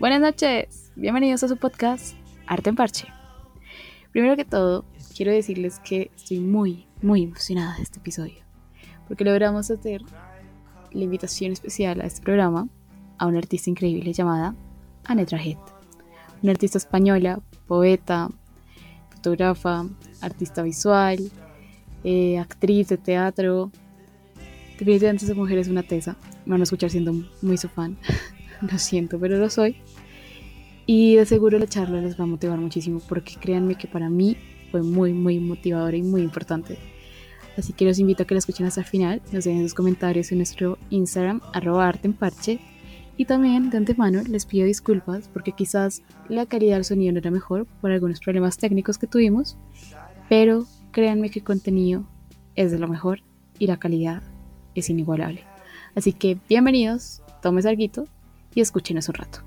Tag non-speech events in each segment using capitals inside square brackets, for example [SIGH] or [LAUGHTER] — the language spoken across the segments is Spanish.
Buenas noches, bienvenidos a su podcast Arte en Parche. Primero que todo, quiero decirles que estoy muy, muy emocionada de este episodio, porque logramos hacer la invitación especial a este programa a una artista increíble llamada Annette Rajet, una artista española, poeta, fotógrafa, artista visual, eh, actriz de teatro. Definitivamente esa mujer es una tesa. Me van a escuchar siendo muy su fan. [LAUGHS] [LAUGHS] lo siento, pero lo soy. Y de seguro la charla les va a motivar muchísimo porque créanme que para mí fue muy, muy motivadora y muy importante. Así que los invito a que la escuchen hasta el final, nos dejen sus comentarios en nuestro Instagram, arroba parche. Y también de antemano les pido disculpas porque quizás la calidad del sonido no era mejor por algunos problemas técnicos que tuvimos, pero créanme que el contenido es de lo mejor y la calidad es inigualable. Así que bienvenidos, tomes algo y escúchenos un rato.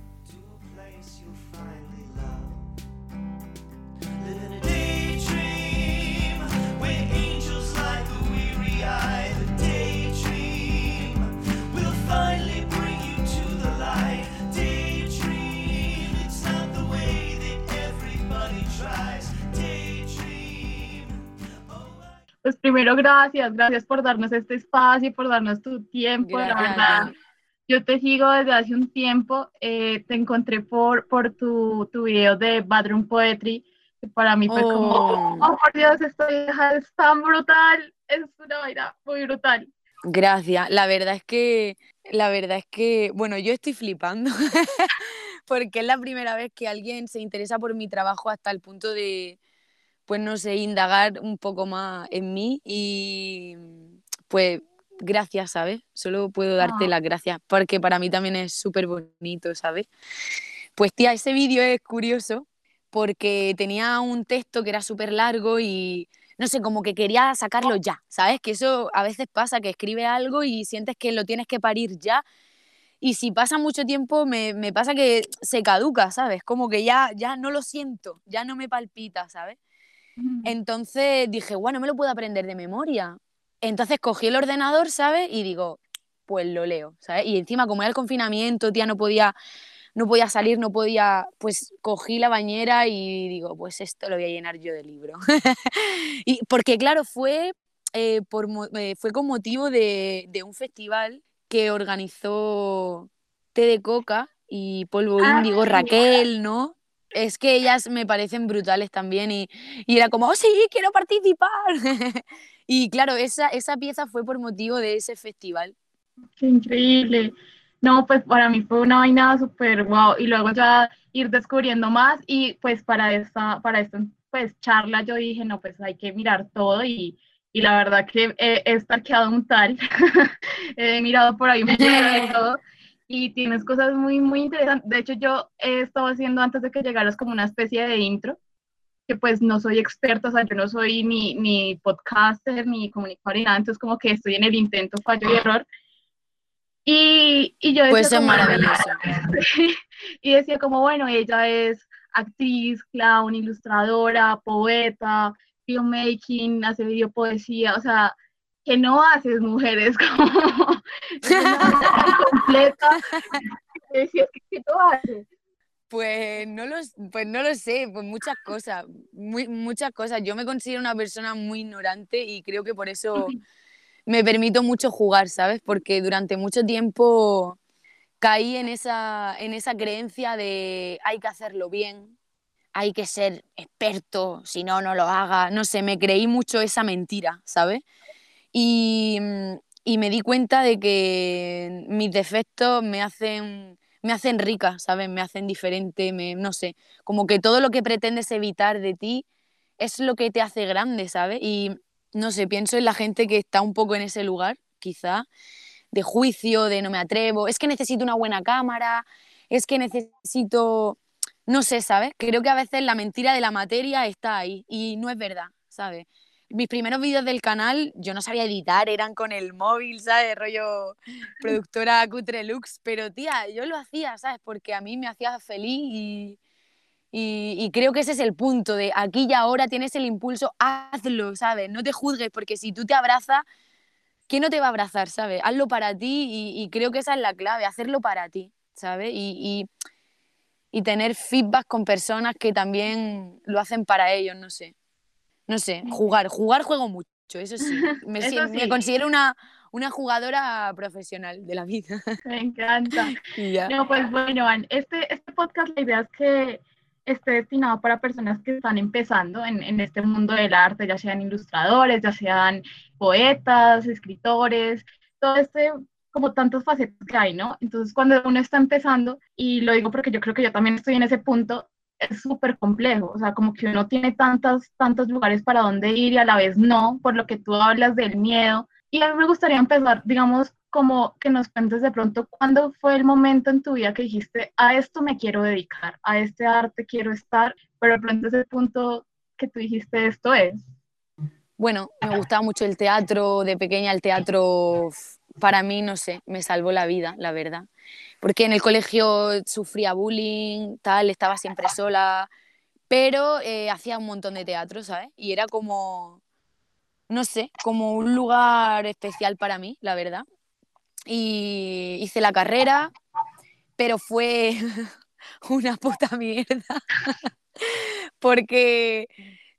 Pues primero, gracias, gracias por darnos este espacio, por darnos tu tiempo, la verdad. Yo te sigo desde hace un tiempo, eh, te encontré por, por tu, tu video de Badroom Poetry, que para mí fue como, oh. oh, por Dios, esta vieja es tan brutal, es una vaina muy brutal. Gracias, la verdad es que, la verdad es que, bueno, yo estoy flipando, [LAUGHS] porque es la primera vez que alguien se interesa por mi trabajo hasta el punto de, pues no sé, indagar un poco más en mí y pues gracias, ¿sabes? Solo puedo darte ah. las gracias porque para mí también es súper bonito, ¿sabes? Pues tía, ese vídeo es curioso porque tenía un texto que era súper largo y no sé, como que quería sacarlo ya, ¿sabes? Que eso a veces pasa, que escribe algo y sientes que lo tienes que parir ya. Y si pasa mucho tiempo, me, me pasa que se caduca, ¿sabes? Como que ya, ya no lo siento, ya no me palpita, ¿sabes? Entonces dije, bueno, me lo puedo aprender de memoria. Entonces cogí el ordenador, ¿sabes? Y digo, pues lo leo, ¿sabes? Y encima, como era el confinamiento, tía, no podía, no podía salir, no podía, pues cogí la bañera y digo, pues esto lo voy a llenar yo de libro. [LAUGHS] y porque, claro, fue, eh, por, eh, fue con motivo de, de, un festival que organizó Té de Coca y Polvo ah, Índigo, Raquel, ¿no? Es que ellas me parecen brutales también y, era como, oh sí, quiero participar. [LAUGHS] y claro, esa, esa pieza fue por motivo de ese festival. Qué increíble. No, pues para mí fue una vaina súper wow. Y luego ya ir descubriendo más y pues para esta, para esta pues charla yo dije, no, pues hay que mirar todo y, y la verdad que he, he un tal. [LAUGHS] he mirado por ahí [LAUGHS] todo y tienes cosas muy, muy interesantes. De hecho, yo he estado haciendo antes de que llegaras como una especie de intro, que pues no soy experta, o sea, yo no soy ni, ni podcaster, ni comunicador, ni nada, entonces como que estoy en el intento, fallo y error. Y, y yo decía... Pues es maravilloso. [LAUGHS] y decía como, bueno, ella es actriz, clown, ilustradora, poeta, filmmaking, hace video poesía, o sea, que no haces mujeres [LAUGHS] como completa. Pues no, lo, pues no lo sé, pues muchas cosas, muy, muchas cosas. Yo me considero una persona muy ignorante y creo que por eso me permito mucho jugar, ¿sabes? Porque durante mucho tiempo caí en esa, en esa creencia de hay que hacerlo bien, hay que ser experto, si no, no lo haga. No sé, me creí mucho esa mentira, ¿sabes? Mm, y, me di cuenta de que mis defectos me hacen, me hacen rica, ¿sabes? Me hacen diferente, me, no sé, como que todo lo que pretendes evitar de ti es lo que te hace grande, ¿sabes? Y no sé, pienso en la gente que está un poco en ese lugar, quizá, de juicio, de no me atrevo, es que necesito una buena cámara, es que necesito, no sé, ¿sabes? Creo que a veces la mentira de la materia está ahí y no es verdad, ¿sabes? Mis primeros vídeos del canal yo no sabía editar, eran con el móvil, ¿sabes? Rollo productora cutre lux, pero tía, yo lo hacía, ¿sabes? Porque a mí me hacía feliz y, y, creo que ese es el punto de aquí y ahora tienes el impulso, hazlo, ¿sabes? No te juzgues, porque si tú te abrazas, ¿quién no te va a abrazar, ¿sabes? Hazlo para ti y, creo que esa es la clave, hacerlo para ti, ¿sabes? Y, y tener feedback con personas que también lo hacen para ellos, no sé. No sé, jugar, jugar juego mucho, eso sí. [LAUGHS] Me, me considero una, una jugadora profesional de la vida. Me encanta. [LAUGHS] No, pues bueno, este, este podcast la idea es que esté destinado para personas que están empezando en, en, este mundo del arte, ya sean ilustradores, ya sean poetas, escritores, todo este como tantas facetas que hay, ¿no? Entonces, cuando uno está empezando, y lo digo porque yo creo que yo también estoy en ese punto, es súper complejo, o sea, como que uno tiene tantos, tantos lugares para donde ir y a la vez no, por lo que tú hablas del miedo. Y a mí me gustaría empezar, digamos, como que nos cuentes de pronto cuándo fue el momento en tu vida que dijiste, a esto me quiero dedicar, a este arte quiero estar, pero de pronto ese punto que tú dijiste, esto es. Bueno, me gustaba mucho el teatro, de pequeña el teatro para mí, no sé, me salvó la vida, la verdad. Porque en el colegio sufría bullying, tal, estaba siempre sola, pero eh, hacía un montón de teatro, ¿sabes? Y era como, no sé, como un lugar especial para mí, la verdad. Y hice la carrera, pero fue [LAUGHS] una puta mierda. [LAUGHS] Porque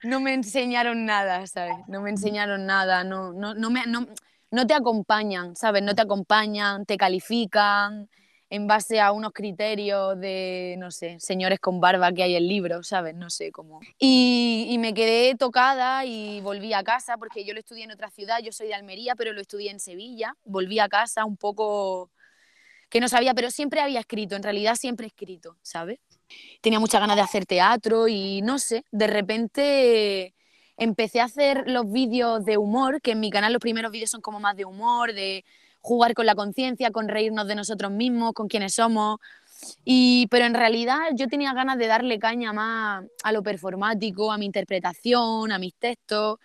no me enseñaron nada, ¿sabes? No me enseñaron nada, no, no, no, me, no, no te acompañan, ¿sabes? No te acompañan, te califican en base a unos criterios de, no sé, señores con barba que hay en el libro, ¿sabes? No sé cómo. Y, me quedé tocada y volví a casa porque yo lo estudié en otra ciudad, yo soy de Almería, pero lo estudié en Sevilla. Volví a casa un poco que no sabía, pero siempre había escrito, en realidad siempre he escrito, ¿sabes? Tenía muchas ganas de hacer teatro y no sé, de repente empecé a hacer los vídeos de humor, que en mi canal los primeros vídeos son como más de humor, de jugar con la conciencia, con reírnos de nosotros mismos, con quienes somos. Y, pero en realidad yo tenía ganas de darle caña más a lo performático, a mi interpretación, a mis textos.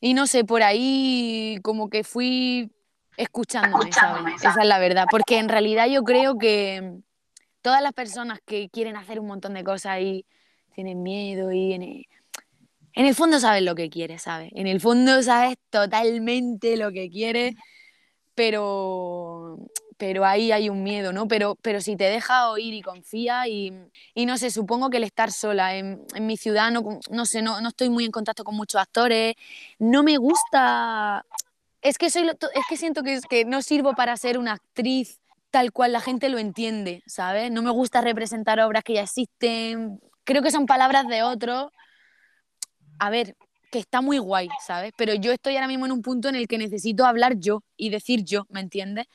Y no sé, por ahí como que fui escuchándome, ¿sabes? Esa es la verdad. Porque en realidad yo creo que todas las personas que quieren hacer un montón de cosas y tienen miedo y en el fondo sabes lo que quieres, ¿sabes? En el fondo sabes totalmente lo que quieres, pero, pero ahí hay un miedo, ¿no? Pero, pero si te deja oír y confía y, y no sé, supongo que el estar sola en, en mi ciudad, no, no sé, no, no, estoy muy en contacto con muchos actores, no me gusta... Es que, soy, es que siento que, que no sirvo para ser una actriz tal cual la gente lo entiende, ¿sabes? No me gusta representar obras que ya existen, creo que son palabras de otros a ver, que está muy guay, ¿sabes? Pero yo estoy ahora mismo en un punto en el que necesito hablar yo y decir yo, ¿me entiendes?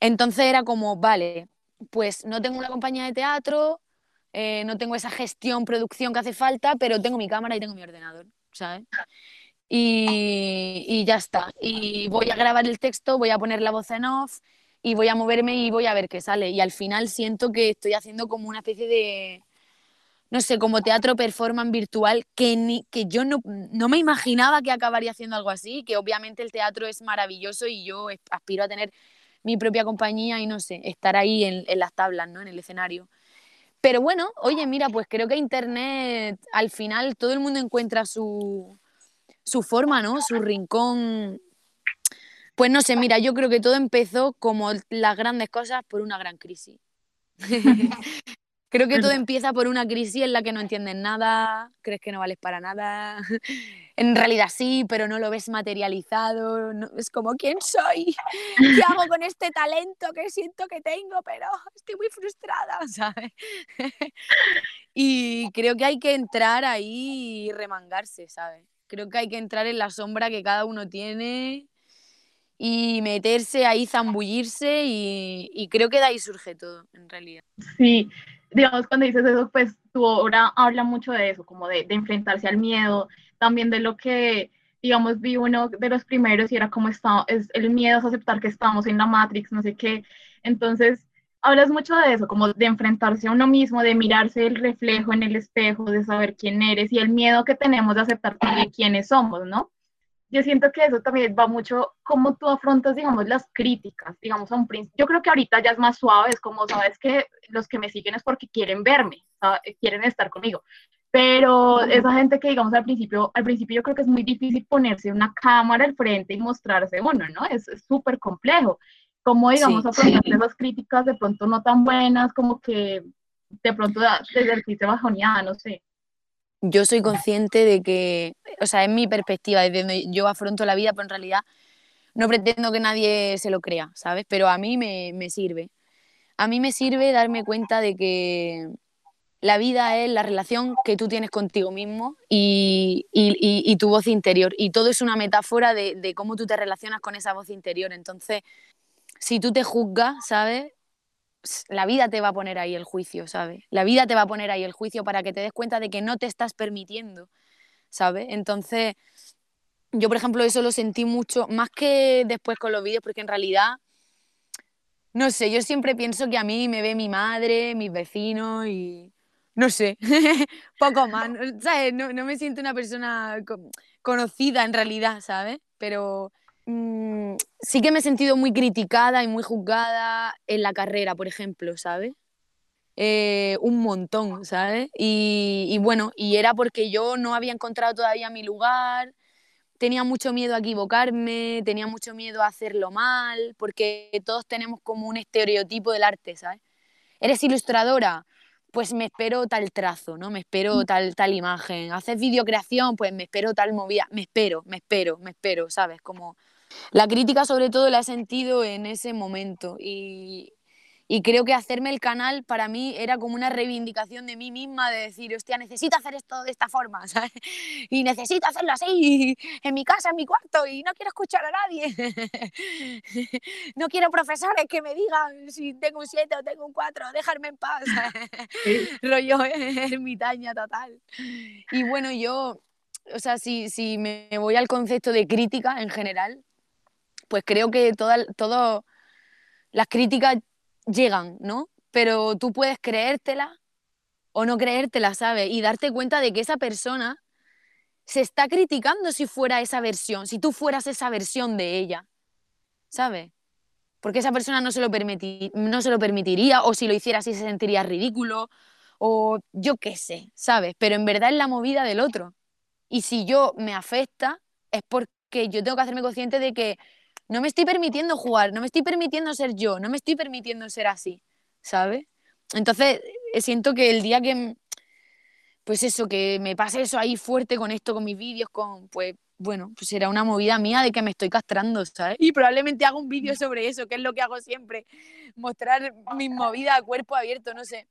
Entonces era como, vale, pues no tengo una compañía de teatro, eh, no tengo esa gestión, producción que hace falta, pero tengo mi cámara y tengo mi ordenador, ¿sabes? Y, y ya está. Y voy a grabar el texto, voy a poner la voz en off y voy a moverme y voy a ver qué sale. Y al final siento que estoy haciendo como una especie de no sé, como teatro performance virtual, que, que yo no, no, me imaginaba que acabaría haciendo algo así, que obviamente el teatro es maravilloso y yo aspiro a tener mi propia compañía y no sé, estar ahí en, en las tablas, ¿no? En el escenario. Pero bueno, oye, mira, pues creo que Internet al final todo el mundo encuentra su, su forma, ¿no? Su rincón. Pues no sé, mira, yo creo que todo empezó como las grandes cosas por una gran crisis. [LAUGHS] Creo que todo empieza por una crisis en la que no entiendes nada, crees que no vales para nada. [LAUGHS] En realidad sí, pero no lo ves materializado. es como, ¿quién soy? ¿Qué [LAUGHS] hago con este talento que siento que tengo? Pero estoy muy frustrada, [LAUGHS] ¿sabes? Y creo que hay que entrar ahí y remangarse, ¿sabes? Creo que hay que entrar en la sombra que cada uno tiene y meterse ahí, zambullirse y, y creo que de ahí surge todo, en realidad. Sí, digamos, cuando dices eso, pues tu obra habla mucho de eso, como de, enfrentarse al miedo, también de lo que, digamos, vi uno de los primeros y era como es el miedo a aceptar que estamos en la Matrix, no sé qué. Entonces, hablas mucho de eso, como de enfrentarse a uno mismo, de mirarse el reflejo en el espejo, de saber quién eres y el miedo que tenemos de aceptar quiénes somos, ¿no? Yo siento que eso también va mucho como tú afrontas, digamos, las críticas, digamos, a un principio. Yo creo que ahorita ya es más suave, es como, sabes que los que me siguen es porque quieren verme, quieren estar conmigo. Pero esa gente que, digamos, al principio, al principio yo creo que es muy difícil ponerse una cámara al frente y mostrarse uno, ¿no? Es súper complejo. Como, digamos, sí. afrontar esas críticas de pronto no tan buenas, como que de pronto te sentiste bajoneada, no sé. Yo soy consciente de que, o sea, es mi perspectiva, desde donde yo afronto la vida, pero en realidad no pretendo que nadie se lo crea, ¿sabes? Pero a mí me, me sirve. A mí me sirve darme cuenta de que la vida es la relación que tú tienes contigo mismo y, y, tu voz interior. Y todo es una metáfora de, de, cómo tú te relacionas con esa voz interior. Entonces, si tú te juzgas, ¿sabes? La vida te va a poner ahí el juicio, ¿sabes? La vida te va a poner ahí el juicio para que te des cuenta de que no te estás permitiendo, ¿sabes? Entonces, yo, por ejemplo, eso lo sentí mucho, más que después con los vídeos, porque en realidad no sé, yo siempre pienso que a mí me ve mi madre, mis vecinos y, no sé, [LAUGHS] poco más, ¿sabes? No, me siento una persona conocida en realidad, ¿sabes? Pero mm, sí que me he sentido muy criticada y muy juzgada en la carrera, por ejemplo, ¿sabes? Eh, un montón, ¿sabes? Y, y, bueno, y era porque yo no había encontrado todavía mi lugar, tenía mucho miedo a equivocarme, tenía mucho miedo a hacerlo mal, porque todos tenemos como un estereotipo del arte, ¿sabes? ¿Eres ilustradora? pues me espero tal trazo, ¿no? Me espero mm. tal, tal imagen. Haces videocreación, pues me espero tal movida. Me espero, me espero, me espero, ¿sabes? Como la crítica sobre todo la he sentido en ese momento y, y creo que hacerme el canal para mí era como una reivindicación de mí misma, de decir, hostia, necesito hacer esto de esta forma, [LAUGHS] ¿sabes? Y necesito hacerlo así, [LAUGHS] en mi casa, en mi cuarto, y no quiero escuchar a nadie. [LAUGHS] No quiero profesores que me digan si tengo un 7 o tengo un 4, dejarme en paz. Rollo ermitaña total. Y bueno, yo, o sea, si, si me voy al concepto de crítica en general, pues creo que todas todo, las críticas llegan, ¿no? Pero tú puedes creértela o no creértela, ¿sabes? Y darte cuenta de que esa persona se está criticando si fuera esa versión, si tú fueras esa versión de ella, ¿sabes? Porque esa persona no se lo, no se lo permitiría, o si lo hiciera así se sentiría ridículo, o yo qué sé, ¿sabes? Pero en verdad es la movida del otro. Y si yo me afecta, es porque yo tengo que hacerme consciente de que no me estoy permitiendo jugar, no me estoy permitiendo ser yo, no me estoy permitiendo ser así, ¿sabes? Entonces, eh, siento que el día que, pues eso, que me pase eso ahí fuerte con esto, con mis vídeos, con, pues, bueno, pues será una movida mía de que me estoy castrando, ¿sabes? Y probablemente haga un vídeo sobre eso, que es lo que hago siempre, mostrar mis movidas a cuerpo abierto, no sé.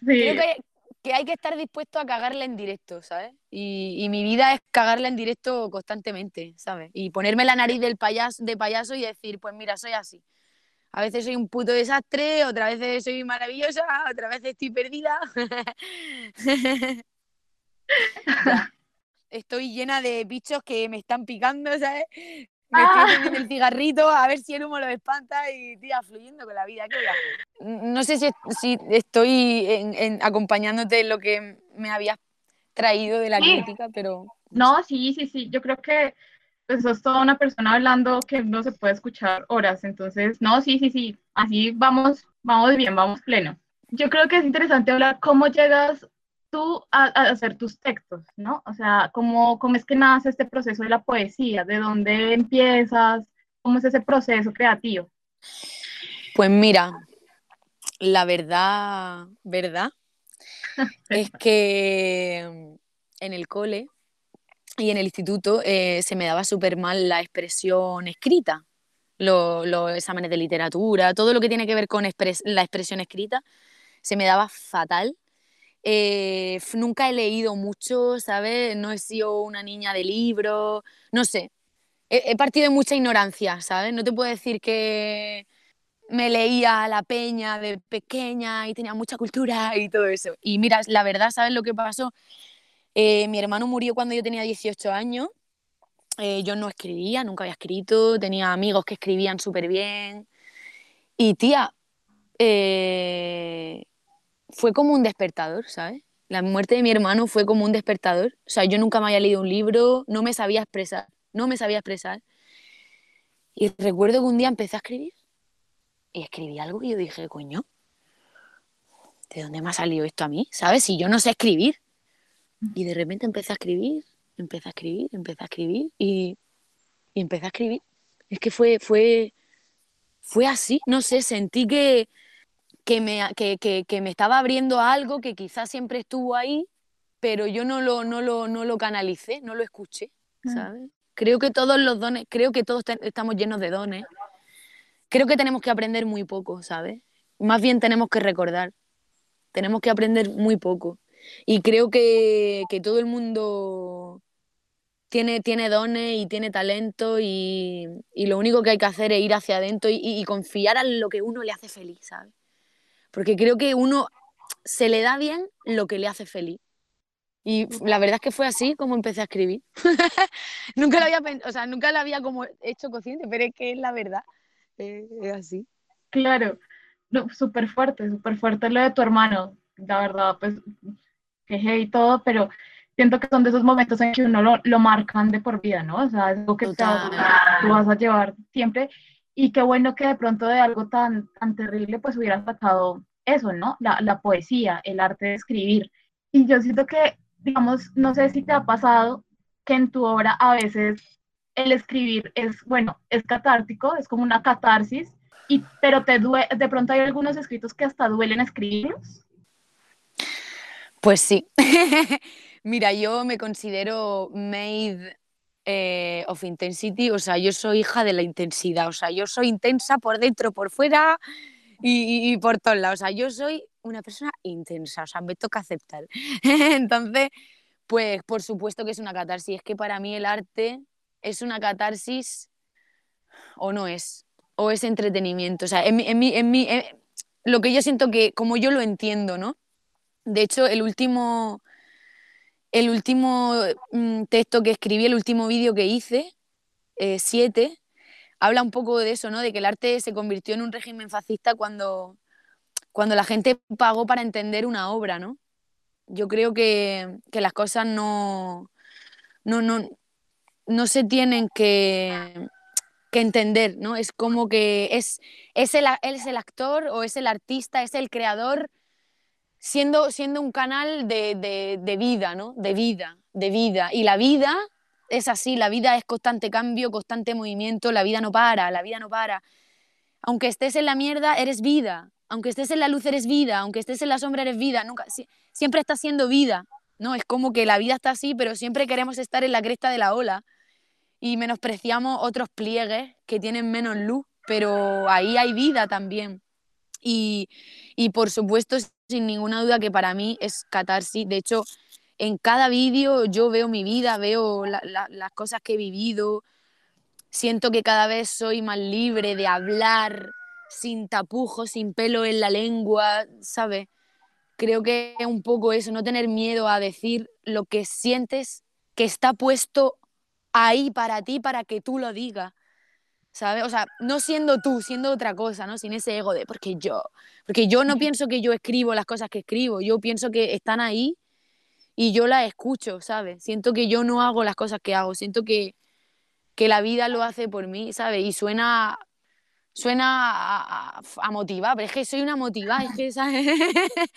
Creo que, que hay que estar dispuesto a cagarla en directo, ¿sabes? Y, mi vida es cagarla en directo constantemente, ¿sabes? Y ponerme la nariz del payaso, de payaso y decir, pues mira, soy así. A veces soy un puto desastre, otra veces soy maravillosa, otra vez estoy perdida. [LAUGHS] Estoy llena de bichos que me están picando, ¿sabes? Me estoy ah. el cigarrito a ver si el humo lo espanta y tía, fluyendo con la vida. No sé si, si estoy en, acompañándote en lo que me habías traído de la crítica, pero... No, sí, sí, sí, yo creo que pues sos toda una persona hablando que no se puede escuchar horas, entonces, no, sí, sí, sí, así vamos, vamos bien, vamos pleno. Yo creo que es interesante hablar cómo llegas tú a, hacer tus textos, ¿no? O sea, ¿cómo, ¿cómo es que nace este proceso de la poesía? ¿De dónde empiezas? ¿Cómo es ese proceso creativo? Pues mira, la verdad, verdad, [LAUGHS] es que en el cole y en el instituto eh, se me daba súper mal la expresión escrita, los exámenes de literatura, todo lo que tiene que ver con la expresión escrita, se me daba fatal eh, nunca he leído mucho, ¿sabes? No he sido una niña de libros, no sé. He, partido de mucha ignorancia, ¿sabes? No te puedo decir que me leía La Peña de pequeña y tenía mucha cultura y todo eso. Y mira, la verdad, ¿sabes lo que pasó? Eh, mi hermano murió cuando yo tenía 18 años. Eh, yo no escribía, nunca había escrito, tenía amigos que escribían súper bien. Y tía, fue como un despertador, ¿sabes? La muerte de mi hermano fue como un despertador. O sea, yo nunca me había leído un libro, no me sabía expresar, no me sabía expresar. Y recuerdo que un día empecé a escribir y escribí algo y yo dije, coño, ¿de dónde me ha salido esto a mí? ¿Sabes? Si yo no sé escribir. Y de repente empecé a escribir, empecé a escribir, empecé a escribir y, y empecé a escribir. Es que fue, fue, fue así, no sé, sentí que, que me, que, que, que me estaba abriendo a algo que quizás siempre estuvo ahí, pero yo no lo, no lo, no lo canalicé, no lo escuché, ¿sabes? Creo que todos los dones, creo que todos estamos llenos de dones. Creo que tenemos que aprender muy poco, ¿sabes? Más bien tenemos que recordar. Tenemos que aprender muy poco. Y creo que, que todo el mundo tiene, tiene dones y tiene talento y, y, lo único que hay que hacer es ir hacia adentro y, y, confiar en lo que uno le hace feliz, ¿sabes? Porque creo que uno se le da bien lo que le hace feliz. Y la verdad es que fue así como empecé a escribir. [LAUGHS] nunca lo había o sea, nunca lo había como hecho consciente, pero es que es la verdad. Eh, es así. Claro, no, súper fuerte, súper fuerte lo de tu hermano. La verdad, pues, jeje y todo, pero siento que son de esos momentos en que uno lo, lo marcan de por vida, ¿no? O sea, es algo que te, tú vas a llevar siempre. Y qué bueno que de pronto de algo tan, tan terrible, pues hubieras sacado eso, ¿no? La, la poesía, el arte de escribir. Y yo siento que digamos, no sé si te ha pasado que en tu obra a veces el escribir es, bueno, es catártico, es como una catarsis, y, pero te duele, de pronto hay algunos escritos que hasta duelen escribirlos. Pues sí. [LAUGHS] Mira, yo me considero made eh, of intensity, o sea, yo soy hija de la intensidad, o sea, yo soy intensa por dentro, por fuera y, por todos lados, o sea, yo soy una persona intensa, o sea, me toca aceptar. [LAUGHS] Entonces, pues por supuesto que es una catarsis. Es que para mí el arte es una catarsis o no es, o es entretenimiento. O sea, en mi, en mi, en mi lo que yo siento que, como yo lo entiendo, ¿no? De hecho, el último, el último mm, texto que escribí, el último vídeo que hice, eh, siete, habla un poco de eso, ¿no? De que el arte se convirtió en un régimen fascista cuando cuando la gente pagó para entender una obra, ¿no? Yo creo que, que las cosas no, no, no, no se tienen que, que, entender, ¿no? Es como que es, es, el, es el actor o es el artista, es el creador siendo, siendo un canal de, de, de vida, ¿no? De vida, de vida. Y la vida es así, la vida es constante cambio, constante movimiento, la vida no para, la vida no para. Aunque estés en la mierda, eres vida aunque estés en la luz eres vida, aunque estés en la sombra eres vida, nunca, siempre estás siendo vida, ¿no? Es como que la vida está así, pero siempre queremos estar en la cresta de la ola y menospreciamos otros pliegues que tienen menos luz, pero ahí hay vida también. Y, y por supuesto, sin ninguna duda que para mí es catarsis. De hecho, en cada vídeo yo veo mi vida, veo la, la, las cosas que he vivido, siento que cada vez soy más libre de hablar, sin tapujos, sin pelo en la lengua, ¿sabes? Creo que es un poco eso, no tener miedo a decir lo que sientes que está puesto ahí para ti, para que tú lo digas, ¿sabes? O sea, no siendo tú, siendo otra cosa, ¿no? Sin ese ego de porque yo, porque yo no pienso que yo escribo las cosas que escribo, yo pienso que están ahí y yo las escucho, ¿sabes? Siento que yo no hago las cosas que hago, siento que, que la vida lo hace por mí, ¿sabes? Y suena suena a, a, motivar, pero es que soy una motivada, es que, ¿sabes? [LAUGHS]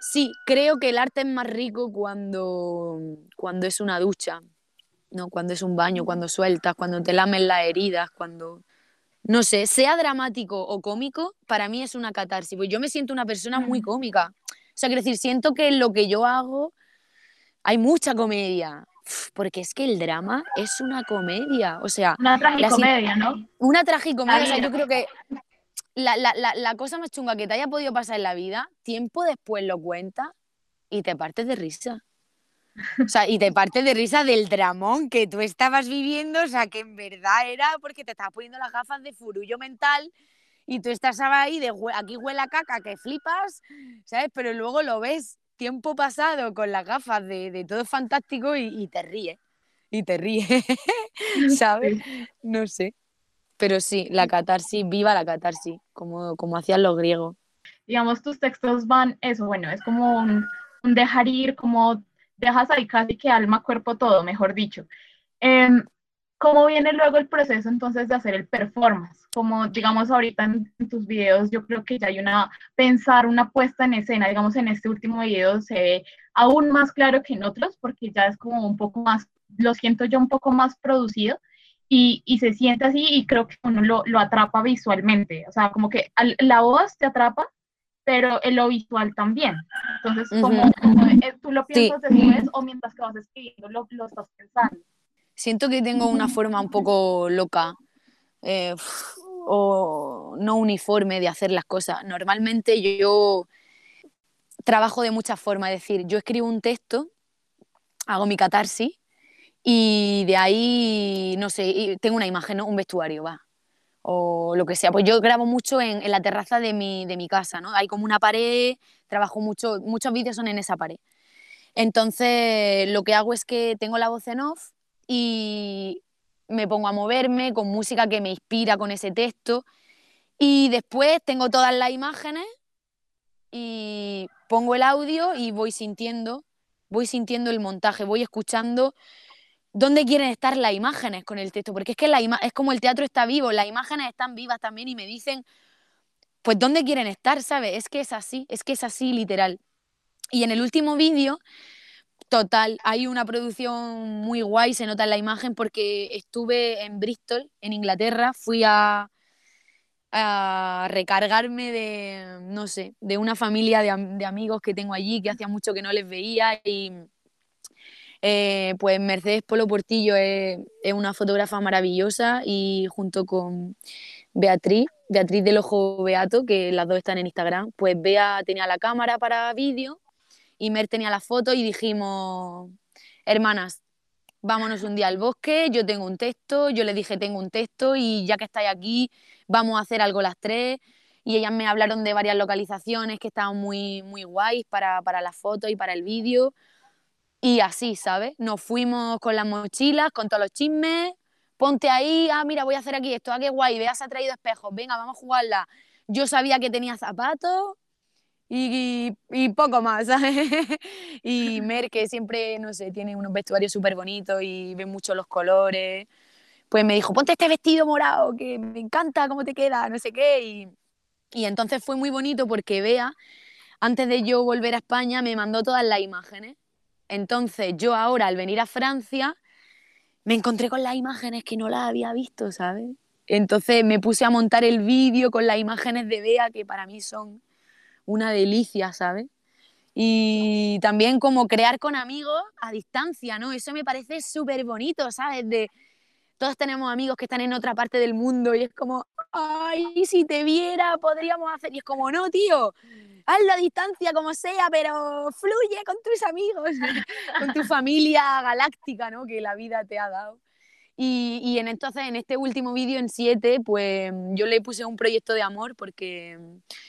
sí, creo que el arte es más rico cuando, cuando es una ducha, ¿no? Cuando es un baño, cuando sueltas, cuando te lamen las heridas, cuando... No sé, sea dramático o cómico, para mí es una catarsis. Pues yo me siento una persona muy cómica. O sea, quiero decir, siento que en lo que yo hago hay mucha comedia, porque es que el drama es una comedia, o sea... Una tragicomedia, ¿no? Una tragicomedia, o sea, yo creo que la, la, la, la, cosa más chunga que te haya podido pasar en la vida, tiempo después lo cuentas y te partes de risa. O sea, y te partes de risa del dramón que tú estabas viviendo, o sea, que en verdad era porque te estabas poniendo las gafas de furullo mental y tú estás ahí de aquí huele a caca que flipas, ¿sabes? Pero luego lo ves tiempo pasado con las gafas de, de todo fantástico y, y, te ríes. Y te ríes, [LAUGHS] ¿sabes? No sé. Pero sí, la catarsis, viva la catarsis, como, como hacían los griegos. Digamos, tus textos van, eso, bueno, es como un, un dejar ir, como dejas ahí casi que alma, cuerpo, todo, mejor dicho. Eh, ¿Cómo viene luego el proceso entonces de hacer el performance? Como digamos ahorita en, en, tus videos, yo creo que ya hay una, pensar una puesta en escena, digamos en este último video se ve aún más claro que en otros, porque ya es como un poco más, lo siento yo un poco más producido. y, y, se siente así y creo que uno lo, lo atrapa visualmente, o sea, como que la voz te atrapa, pero en lo visual también. Entonces, como, uh -huh. como eh, tú lo piensas sí. después o mientras que vas escribiendo lo, lo estás pensando. Siento que tengo una forma un poco loca eh, o no uniforme de hacer las cosas. Normalmente yo trabajo de muchas formas, es decir, yo escribo un texto, hago mi catarsis y de ahí, no sé, tengo una imagen, ¿no? un vestuario, va, o lo que sea. Pues yo grabo mucho en, la terraza de mi, de mi casa, ¿no? Hay como una pared, trabajo mucho, muchos vídeos son en esa pared. Entonces, lo que hago es que tengo la voz en off y me pongo a moverme con música que me inspira con ese texto y después tengo todas las imágenes y pongo el audio y voy sintiendo, voy sintiendo el montaje, voy escuchando dónde quieren estar las imágenes con el texto, porque es que la es como el teatro está vivo, las imágenes están vivas también y me dicen, pues dónde quieren estar, ¿sabes? Es que es así, es que es así literal. Y en el último vídeo, total, hay una producción muy guay, se nota en la imagen porque estuve en Bristol, en Inglaterra, fui a, a recargarme de, no sé, de una familia de, de, amigos que tengo allí que hacía mucho que no les veía y eh, pues Mercedes Polo Portillo es, una fotógrafa maravillosa y junto con Beatriz, Beatriz del Ojo Beato, que las dos están en Instagram, pues Bea tenía la cámara para vídeo y Mer tenía la foto y dijimos, hermanas, vámonos un día al bosque, yo tengo un texto, yo les dije tengo un texto y ya que estáis aquí, vamos a hacer algo las tres. Y ellas me hablaron de varias localizaciones que estaban muy, muy guays para, para la foto y para el vídeo. Y así, ¿sabes? Nos fuimos con las mochilas, con todos los chismes, ponte ahí, ah, mira, voy a hacer aquí esto, ah, qué guay, veas, ha traído espejos, venga, vamos a jugarla. Yo sabía que tenía zapatos y, poco más, [LAUGHS] ¿sabes? y Mer, que siempre, no sé, tiene unos vestuarios súper bonitos y ve mucho los colores, pues me dijo, ponte este vestido morado, que me encanta cómo te queda, no sé qué. Y, y entonces fue muy bonito porque Bea, antes de yo volver a España, me mandó todas las imágenes. Entonces yo ahora, al venir a Francia, me encontré con las imágenes que no las había visto, ¿sabes? Entonces me puse a montar el vídeo con las imágenes de Bea, que para mí son una delicia, ¿sabes? Y también como crear con amigos a distancia, ¿no? Eso me parece súper bonito, ¿sabes? De, todos tenemos amigos que están en otra parte del mundo y es como, ay, si te viera, podríamos hacer. Y es como, no, tío, hazlo a distancia como sea, pero fluye con tus amigos, [LAUGHS] con tu familia galáctica, ¿no? Que la vida te ha dado. Y, y en, entonces en este último vídeo, en 7, pues yo le puse un proyecto de amor porque,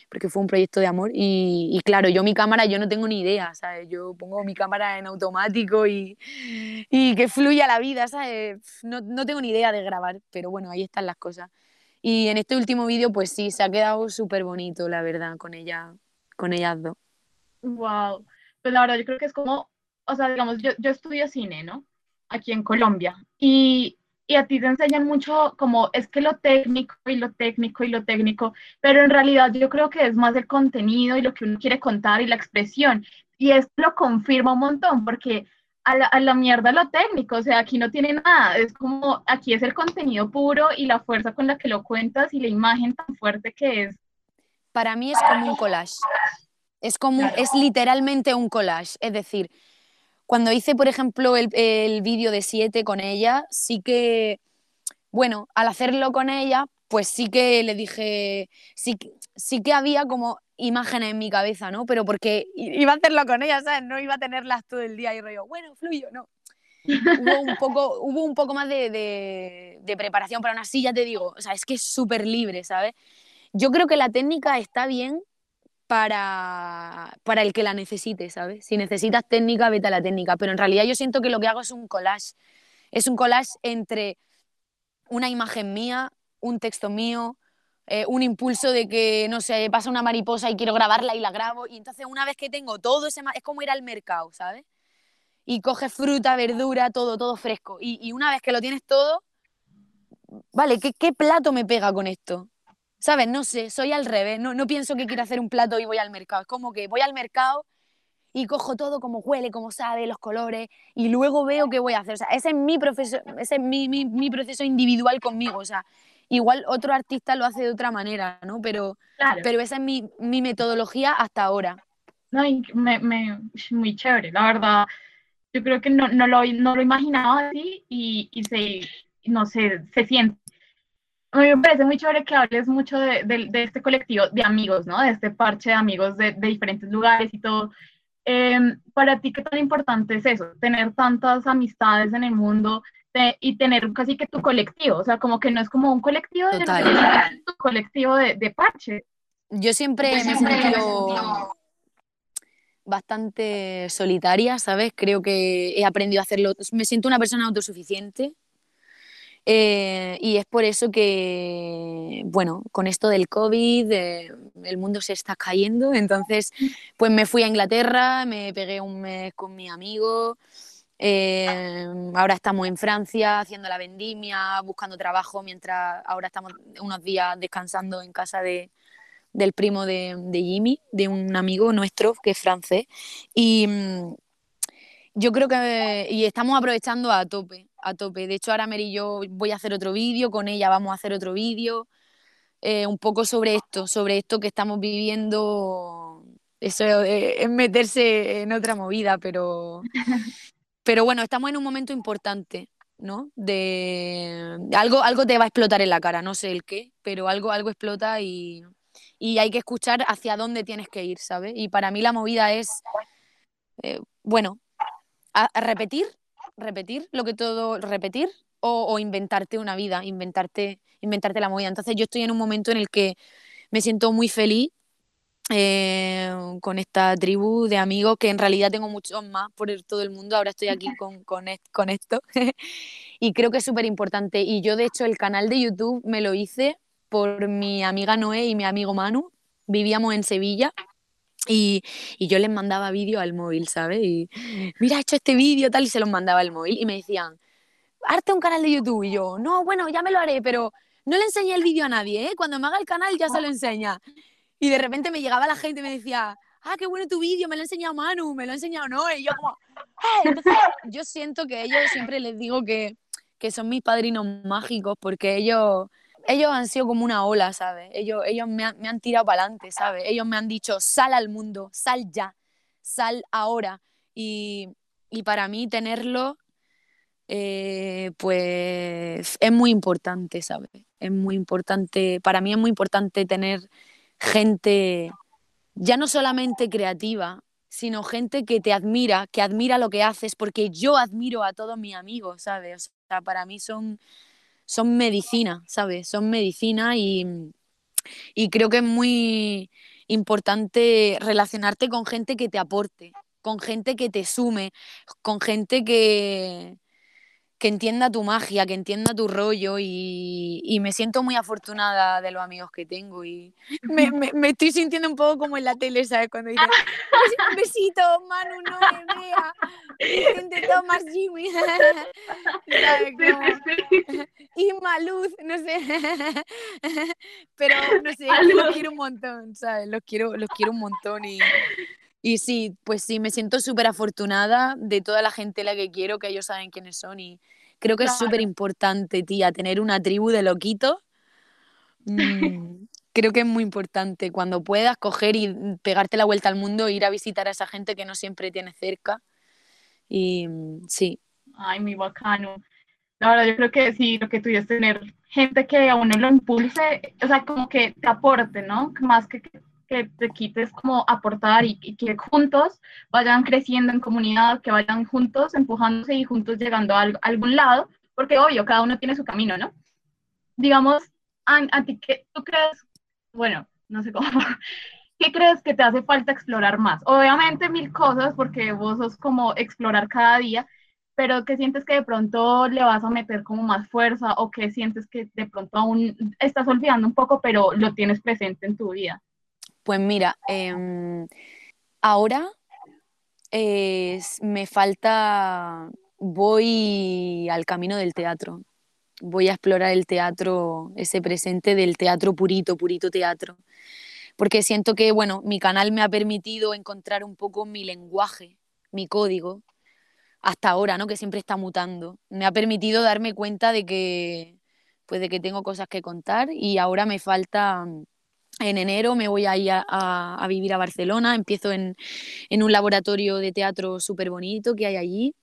porque fue un proyecto de amor. Y, y, claro, yo mi cámara, yo no tengo ni idea, ¿sabes? Yo pongo mi cámara en automático y, y que fluya la vida, ¿sabes? No, no tengo ni idea de grabar, pero bueno, ahí están las cosas. Y en este último vídeo, pues sí, se ha quedado súper bonito, la verdad, con, ella, con ellas dos. Wow. Pues la verdad, yo creo que es como, o sea, digamos, yo, yo estudio cine, ¿no? aquí en Colombia. Y, y, a ti te enseñan mucho como es que lo técnico y lo técnico y lo técnico, pero en realidad yo creo que es más el contenido y lo que uno quiere contar y la expresión. Y esto lo confirma un montón porque a la, a la mierda lo técnico, o sea, aquí no tiene nada, es como aquí es el contenido puro y la fuerza con la que lo cuentas y la imagen tan fuerte que es. Para mí es como un collage. Es como es literalmente un collage, es decir, cuando hice, por ejemplo, el, el vídeo de 7 con ella, sí que, bueno, al hacerlo con ella, pues sí que le dije, sí, sí que había como imágenes en mi cabeza, ¿no? Pero porque iba a hacerlo con ella, ¿sabes? No iba a tenerlas todo el día y rollo, bueno, fluyo, no. hubo, un poco, hubo un poco más de, de, preparación, pero aún así ya te digo, o sea, es que es súper libre, ¿sabes? Yo creo que la técnica está bien para, para el que la necesite, ¿sabes? Si necesitas técnica, vete a la técnica, pero en realidad yo siento que lo que hago es un collage. Es un collage entre una imagen mía, un texto mío, eh, un impulso de que, no sé, pasa una mariposa y quiero grabarla y la grabo. Y entonces una vez que tengo todo ese... Es como ir al mercado, ¿sabes? Y coges fruta, verdura, todo, todo fresco. Y, y una vez que lo tienes todo, vale, ¿qué, ¿qué plato me pega con esto? ¿Sabes? No sé, soy al revés. No, no pienso que quiero hacer un plato y voy al mercado. Es como que voy al mercado y cojo todo como huele, como sabe, los colores, y luego veo qué voy a hacer. O sea, ese es mi, proceso, ese es mi, mi, mi proceso individual conmigo. O sea, igual otro artista lo hace de otra manera, ¿no? Pero, Claro. pero esa es mi, mi metodología hasta ahora. No, me, me- muy chévere, la verdad. Yo creo que no, no lo, no lo imaginaba así y, y se, no sé, se siente. A mí me parece muy chévere que hables mucho de, de- de este colectivo de amigos, ¿no? De este parche de amigos de, de diferentes lugares y todo. Em, para ti, ¿qué tan importante es eso? Tener tantas amistades en el mundo de- y tener casi que tu colectivo, o sea, como que no es como un colectivo de tu colectivo de, de parche. Yo siempre me he sentido bastante solitaria, ¿sabes? Creo que he aprendido a hacerlo. Me siento una persona autosuficiente. eh, y es por eso que, bueno, con esto del COVID, eh, el mundo se está cayendo. Entonces, pues me fui a Inglaterra, me pegué un mes con mi amigo. Eh, ahora estamos en Francia haciendo la vendimia, buscando trabajo, mientras ahora estamos unos días descansando en casa de, del primo de, de Jimmy, de un amigo nuestro que es francés. Y mm, yo creo que y estamos aprovechando a tope, a tope. De hecho, ahora Mary y yo voy a hacer otro vídeo, con ella vamos a hacer otro vídeo, eh, un poco sobre esto, sobre esto que estamos viviendo. Eso eh, es meterse en otra movida, pero, [LAUGHS] pero bueno, estamos en un momento importante. ¿no? De algo, algo te va a explotar en la cara, no sé el qué, pero algo, algo explota y, y hay que escuchar hacia dónde tienes que ir, ¿sabes? Y para mí la movida es, eh, bueno, a, repetir, repetir lo que todo, repetir o, o inventarte una vida, inventarte, inventarte la movida. Entonces yo estoy en un momento en el que me siento muy feliz eh, con esta tribu de amigos que en realidad tengo muchos más por el- todo el mundo. Ahora estoy aquí [LAUGHS] con, con, est- con esto [LAUGHS] y creo que es súper importante. Y yo, de hecho, el canal de YouTube me lo hice por mi amiga Noé y mi amigo Manu. Vivíamos en Sevilla y, y yo les mandaba vídeos al móvil, ¿sabes? Y mira, he hecho este vídeo tal y se los mandaba al móvil y me decían, hazte un canal de YouTube. Y yo, no, bueno, ya me lo haré, pero no le enseñé el vídeo a nadie, ¿eh? Cuando me haga el canal ya se lo [LAUGHS] enseña. Y de repente me llegaba la gente y me decía, ah, qué bueno tu vídeo, me lo ha enseñado Manu, me lo ha enseñado Noé. Y yo como, "Eh". Entonces, yo siento que ellos siempre les digo que, que son mis padrinos mágicos porque ellos, ellos han sido como una ola, ¿sabes? Ellos, ellos me, han, me han tirado para adelante, ¿sabes? Ellos me han dicho, sal al mundo, sal ya, sal ahora. Y, y para mí tenerlo, eh, pues es muy importante, ¿sabes? Es muy importante, para mí es muy importante tener gente ya no solamente creativa, sino gente que te admira, que admira lo que haces, porque yo admiro a todos mis amigos, ¿sabes? O sea, para mí son, son medicina, ¿sabes? Son medicina y, y creo que es muy importante relacionarte con gente que te aporte, con gente que te sume, con gente que, que entienda tu magia, que entienda tu rollo y, y me siento muy afortunada de los amigos que tengo y me, [LAUGHS] me- me estoy sintiendo un poco como en la tele, ¿sabes? Cuando dicen, un besito, Manu, no me vea, Vicente Tomás, Jimmy, [LAUGHS] ¿sabes? Sí, Como- sí, [LAUGHS] sí. Isma, Luz, no sé. Pero no sé, los quiero un montón, ¿sabes? Los quiero, los quiero un montón y, y sí, pues sí, me siento súper afortunada de toda la gente a la que quiero, que ellos saben quiénes son y creo que es súper importante, tía, tener una tribu de loquitos. Mm, [LAUGHS] creo que es muy importante cuando puedas coger y pegarte la vuelta al mundo, ir a visitar a esa gente que no siempre tienes cerca. Y mm, sí, Ay, muy bacano. La verdad, yo creo que sí, lo que tú dices, tener gente que a uno lo impulse, o sea, como que te aporte, ¿no? Más que que que te quites como aportar y, que juntos vayan creciendo en comunidad, que vayan juntos empujándose y juntos llegando a, al- algún lado, porque obvio, cada uno tiene su camino, ¿no? Digamos, a, ti, ¿qué tú crees? Bueno, no sé cómo. [LAUGHS] ¿Qué crees que te hace falta explorar más? Obviamente mil cosas, porque vos sos como explorar cada día, pero ¿qué sientes que de pronto le vas a meter como más fuerza o qué sientes que de pronto aún estás olvidando un poco, pero lo tienes presente en tu vida? Pues mira, em, ahora me falta, voy al camino del teatro, voy a explorar el teatro, ese presente del teatro purito, purito teatro, porque siento que, bueno, mi canal me ha permitido encontrar un poco mi lenguaje, mi código, hasta ahora, ¿no? Que siempre está mutando. Me ha permitido darme cuenta de que, pues de que tengo cosas que contar y ahora me falta en enero me voy a ir a, vivir a Barcelona, empiezo en, un laboratorio de teatro súper bonito que hay allí,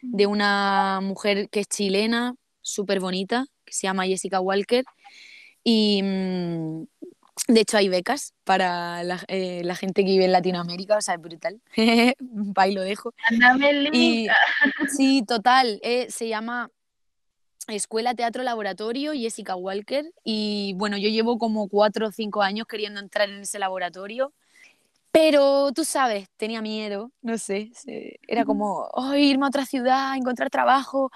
de una mujer que es chilena, súper bonita, que se llama Jessica Walker. Y mm, de hecho hay becas para eh, la, gente que vive en Latinoamérica, o sea, es brutal. [LAUGHS] Ahí lo dejo. Y, sí, total, eh, se llama Escuela Teatro Laboratorio Jessica Walker y bueno, yo llevo como cuatro o cinco años queriendo entrar en ese laboratorio, pero tú sabes, tenía miedo, no sé, era como irme a otra ciudad, encontrar trabajo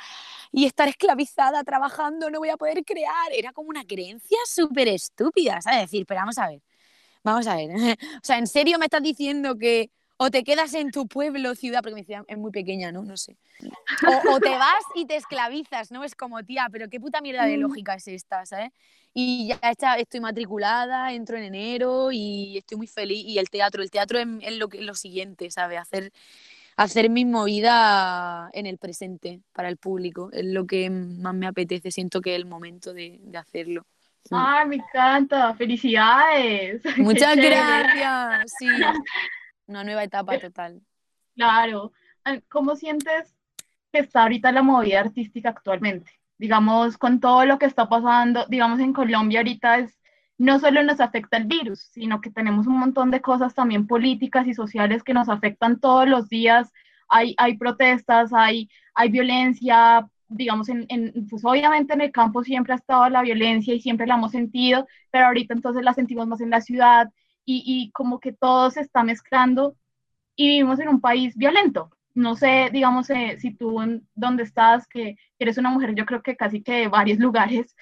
y estar esclavizada trabajando, no voy a poder crear, era como una creencia súper estúpida, ¿sabes? Decir, pero vamos a ver, vamos a ver, [LAUGHS] o sea, ¿en serio me estás diciendo que o te quedas en tu pueblo, ciudad, porque mi ciudad es muy pequeña, ¿no? No sé. [LAUGHS] O, te vas y te esclavizas, ¿no? Es como, tía, pero qué puta mierda de mm. lógica es esta, ¿sabes? Y ya está, estoy matriculada, entro en enero y estoy muy feliz. Y el teatro, el teatro es, lo, lo siguiente, ¿sabes? Hacer, hacer mi movida en el presente para el público. Es lo que más me apetece, siento que es el momento de, de hacerlo. ¡Ay, me encanta! ¡Felicidades! [LAUGHS] Muchas gracias. Sí, [LAUGHS] una nueva etapa total. Claro. Ah, ¿Cómo sientes que está ahorita la movida artística actualmente? Digamos, con todo lo que está pasando, digamos, en Colombia ahorita es, no solo nos afecta el virus, sino que tenemos un montón de cosas también políticas y sociales que nos afectan todos los días. Hay, hay protestas, hay, hay violencia, digamos, en, en, pues obviamente en el campo siempre ha estado la violencia y siempre la hemos sentido, pero ahorita entonces la sentimos más en la ciudad y, como que todo se está mezclando y vivimos en un país violento. No sé, digamos, eh, si tú en donde estás, que eres una mujer, yo creo que casi que de varios [LAUGHS] lugares,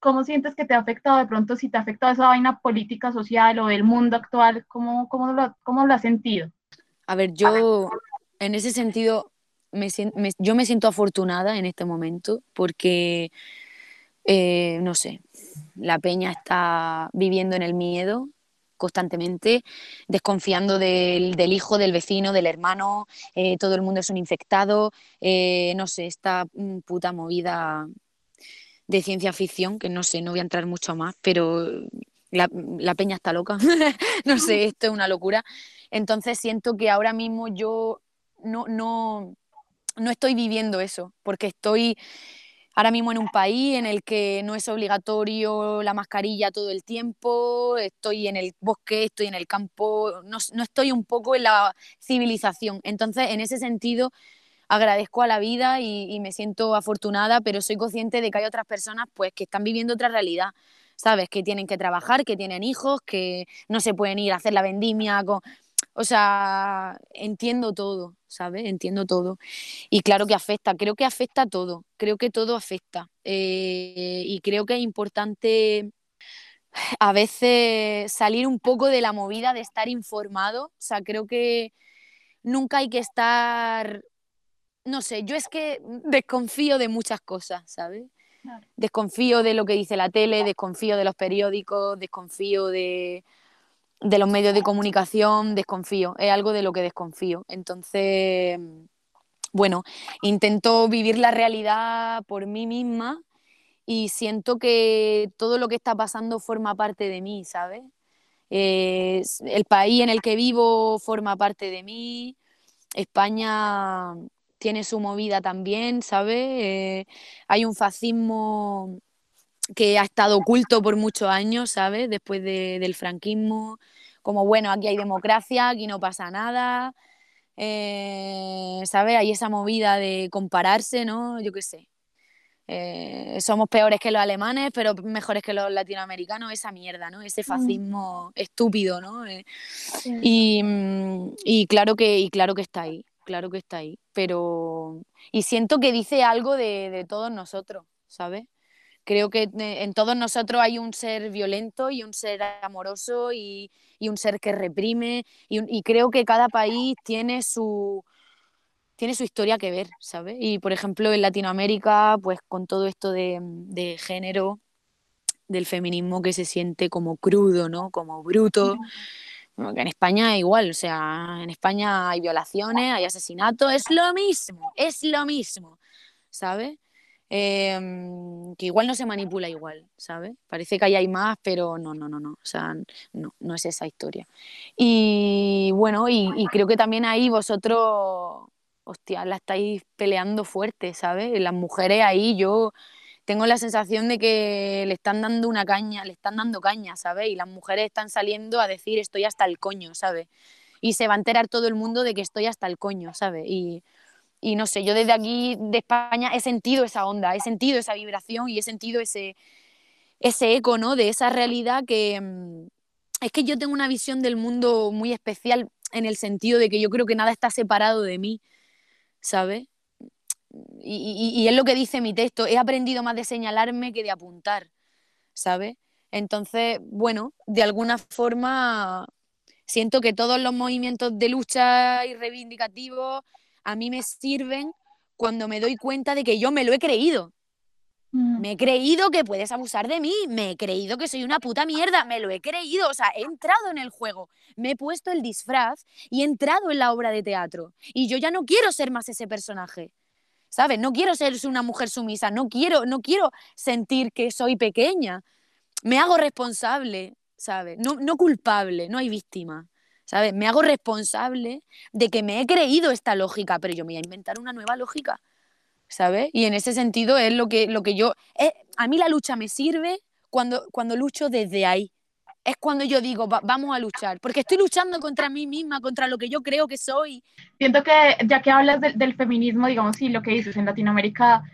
¿cómo sientes que te ha afectado de pronto, si te ha afectado esa vaina política, social o del mundo actual? ¿Cómo, cómo, lo, cómo lo has sentido? A ver, yo en ese sentido, me, yo me siento afortunada en este momento porque, eh, no sé, la peña está viviendo en el miedo, constantemente, desconfiando del, hijo, del vecino, del hermano, eh, todo el mundo es un infectado, eh, no sé, esta mm, puta movida de ciencia ficción, que no sé, no voy a entrar mucho más, pero la, peña está loca, [LAUGHS] no sé, esto es una locura. Entonces siento que ahora mismo yo no, no, no estoy viviendo eso, porque estoy ahora mismo en un país en el que no es obligatorio la mascarilla todo el tiempo, estoy en el bosque, estoy en el campo, no, estoy un poco en la civilización. Entonces, en ese sentido, agradezco a la vida y, me siento afortunada, pero soy consciente de que hay otras personas pues, que están viviendo otra realidad. ¿Sabes? Que tienen que trabajar, que tienen hijos, que no se pueden ir a hacer la vendimia con o sea, entiendo todo, ¿sabes? Entiendo todo. Y claro que afecta, creo que afecta a todo, creo que todo afecta. Eh, y creo que es importante a veces salir un poco de la movida de estar informado. O sea, creo que nunca hay que estar, no sé, yo es que desconfío de muchas cosas, ¿sabes? Desconfío de lo que dice la tele, desconfío de los periódicos, desconfío de, de los medios de comunicación desconfío, es algo de lo que desconfío. Entonces, bueno, intento vivir la realidad por mí misma y siento que todo lo que está pasando forma parte de mí, ¿sabes? el país en el que vivo forma parte de mí, España tiene su movida también, ¿sabes? Eh, hay un fascismo que ha estado oculto por muchos años, ¿sabes? Después del franquismo, como bueno, aquí hay democracia, aquí no pasa nada, eh, ¿sabes? Hay esa movida de compararse, ¿no? Yo qué sé. Eh, somos peores que los alemanes, pero mejores que los latinoamericanos, esa mierda, ¿no? Ese mm. fascismo estúpido, ¿no? Eh, mm, y, claro que, y claro que está ahí, claro que está ahí, pero... Y siento que dice algo de, de todos nosotros, ¿sabes? Creo que en todos nosotros hay un ser violento y un ser amoroso y, un ser que reprime y, creo que cada país tiene su, tiene su historia que ver, ¿sabes? Y por ejemplo en Latinoamérica, pues con todo esto de, género, del feminismo que se siente como crudo, ¿no? Como bruto. que en España es igual, o sea, en España hay violaciones, hay asesinatos, es lo mismo, es lo mismo, ¿sabes? Em, que igual no se manipula igual, ¿sabes? Parece que ahí hay más, pero no, no, no, no, o sea, no, no es esa historia. Y bueno, y, creo que también ahí vosotros, hostia, la estáis peleando fuerte, ¿sabes? Las mujeres ahí, yo tengo la sensación de que le están dando una caña, le están dando caña, ¿sabes? Y las mujeres están saliendo a decir estoy hasta el coño, ¿sabes? Y se va a enterar todo el mundo de que estoy hasta el coño, ¿sabes? Y, y no sé, yo desde aquí de España he sentido esa onda, he sentido esa vibración y he sentido ese, ese eco, ¿no? De esa realidad que mm, es que yo tengo una visión del mundo muy especial en el sentido de que yo creo que nada está separado de mí, ¿sabes? Y, y, es lo que dice mi texto, he aprendido más de señalarme que de apuntar, ¿sabes? Entonces, bueno, de alguna forma siento que todos los movimientos de lucha y reivindicativos a mí me sirven cuando me doy cuenta de que yo me lo he creído. Mm. Me he creído que puedes abusar de mí, me he creído que soy una puta mierda, me lo he creído, o sea, he entrado en el juego, me he puesto el disfraz y he entrado en la obra de teatro. Y yo ya no quiero ser más ese personaje. ¿Sabes? No quiero ser una mujer sumisa, no quiero, no quiero sentir que soy pequeña. Me hago responsable, ¿sabes? No, no culpable, no hay víctima. ¿Sabes? Me hago responsable de que me he creído esta lógica, pero yo me voy a inventar una nueva lógica, ¿sabes? Y en ese sentido es lo que, lo que yo... A mí la lucha me sirve cuando, cuando lucho desde ahí. Es cuando yo digo, vamos a luchar, porque estoy luchando contra mí misma, contra lo que yo creo que soy. Siento que ya que hablas del feminismo, digamos, sí, lo que dices en Latinoamérica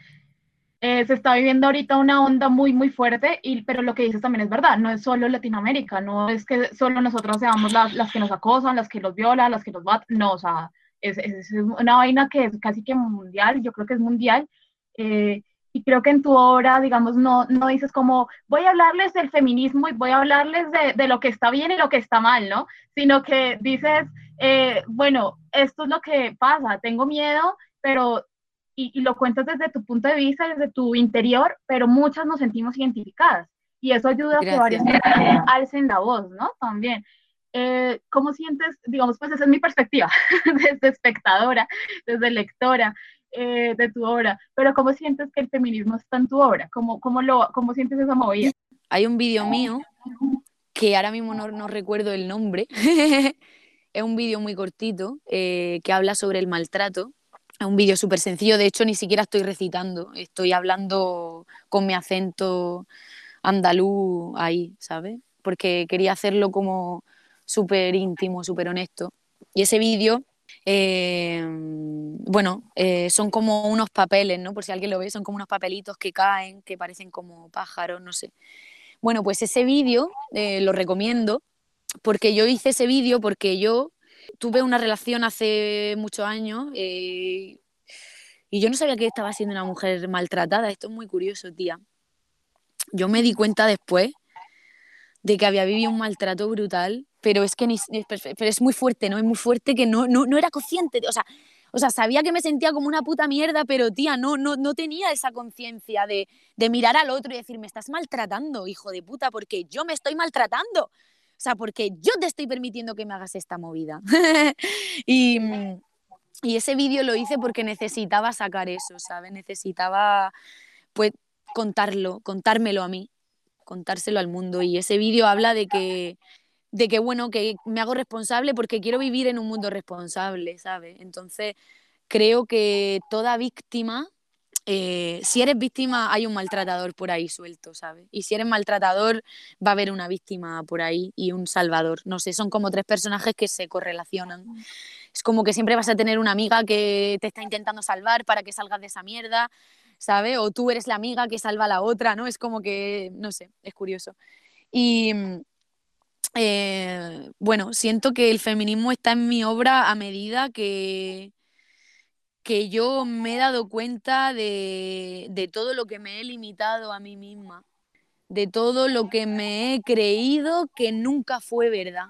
eh, se está viviendo ahorita una onda muy, muy fuerte, y, pero lo que dices también es verdad, no es solo Latinoamérica, no es que solo nosotros seamos las, las que nos acosan, las que los violan, las que nos matan, no, o sea, es, es, una vaina que es casi que mundial, yo creo que es mundial, eh, y creo que en tu obra, digamos, no, no dices como, voy a hablarles del feminismo y voy a hablarles de, de lo que está bien y lo que está mal, ¿no? Sino que dices, eh, bueno, esto es lo que pasa, tengo miedo, pero y, lo cuentas desde tu punto de vista, desde tu interior, pero muchas nos sentimos identificadas. Y eso ayuda a que varias personas alcen la voz, ¿no? También. Eh, ¿Cómo sientes, digamos, pues esa es mi perspectiva, [LAUGHS] desde espectadora, desde lectora eh, de tu obra, pero ¿cómo sientes que el feminismo está en tu obra? ¿Cómo, cómo, lo, cómo sientes esa movida? Hay un vídeo mío que ahora mismo no, no recuerdo el nombre, [LAUGHS] es un vídeo muy cortito eh, que habla sobre el maltrato un vídeo súper sencillo, de hecho ni siquiera estoy recitando, estoy hablando con mi acento andaluz ahí, ¿sabes? Porque quería hacerlo como súper íntimo, súper honesto. Y ese vídeo, eh, bueno, eh, son como unos papeles, ¿no? Por si alguien lo ve, son como unos papelitos que caen, que parecen como pájaros, no sé. Bueno, pues ese vídeo eh, lo recomiendo porque yo hice ese vídeo porque yo tuve una relación hace muchos años eh, y yo no sabía que estaba siendo una mujer maltratada. Esto es muy curioso, tía. Yo me di cuenta después de que había vivido un maltrato brutal, pero es que es muy fuerte, ¿no? Es muy fuerte que no, no, no era consciente. o, sea, o sea, sabía que me sentía como una puta mierda, pero tía, no, no, no tenía esa conciencia de, de mirar al otro y decir, me estás maltratando, hijo de puta, porque yo me estoy maltratando. O sea, porque yo te estoy permitiendo que me hagas esta movida. [LAUGHS] y, y, ese vídeo lo hice porque necesitaba sacar eso, ¿sabes? Necesitaba, pues, contarlo, contármelo a mí, contárselo al mundo. Y ese vídeo habla de que, de que, bueno, que me hago responsable porque quiero vivir en un mundo responsable, ¿sabes? Entonces, creo que toda víctima eh, si eres víctima, hay un maltratador por ahí suelto, ¿sabes? Y si eres maltratador, va a haber una víctima por ahí y un salvador. No sé, son como tres personajes que se correlacionan. Es como que siempre vas a tener una amiga que te está intentando salvar para que salgas de esa mierda, ¿sabes? O tú eres la amiga que salva a la otra, ¿no? Es como que, no sé, es curioso. Y eh, bueno, siento que el feminismo está en mi obra a medida que que yo me he dado cuenta de, todo lo que me he limitado a mí misma, de todo lo que me he creído que nunca fue verdad,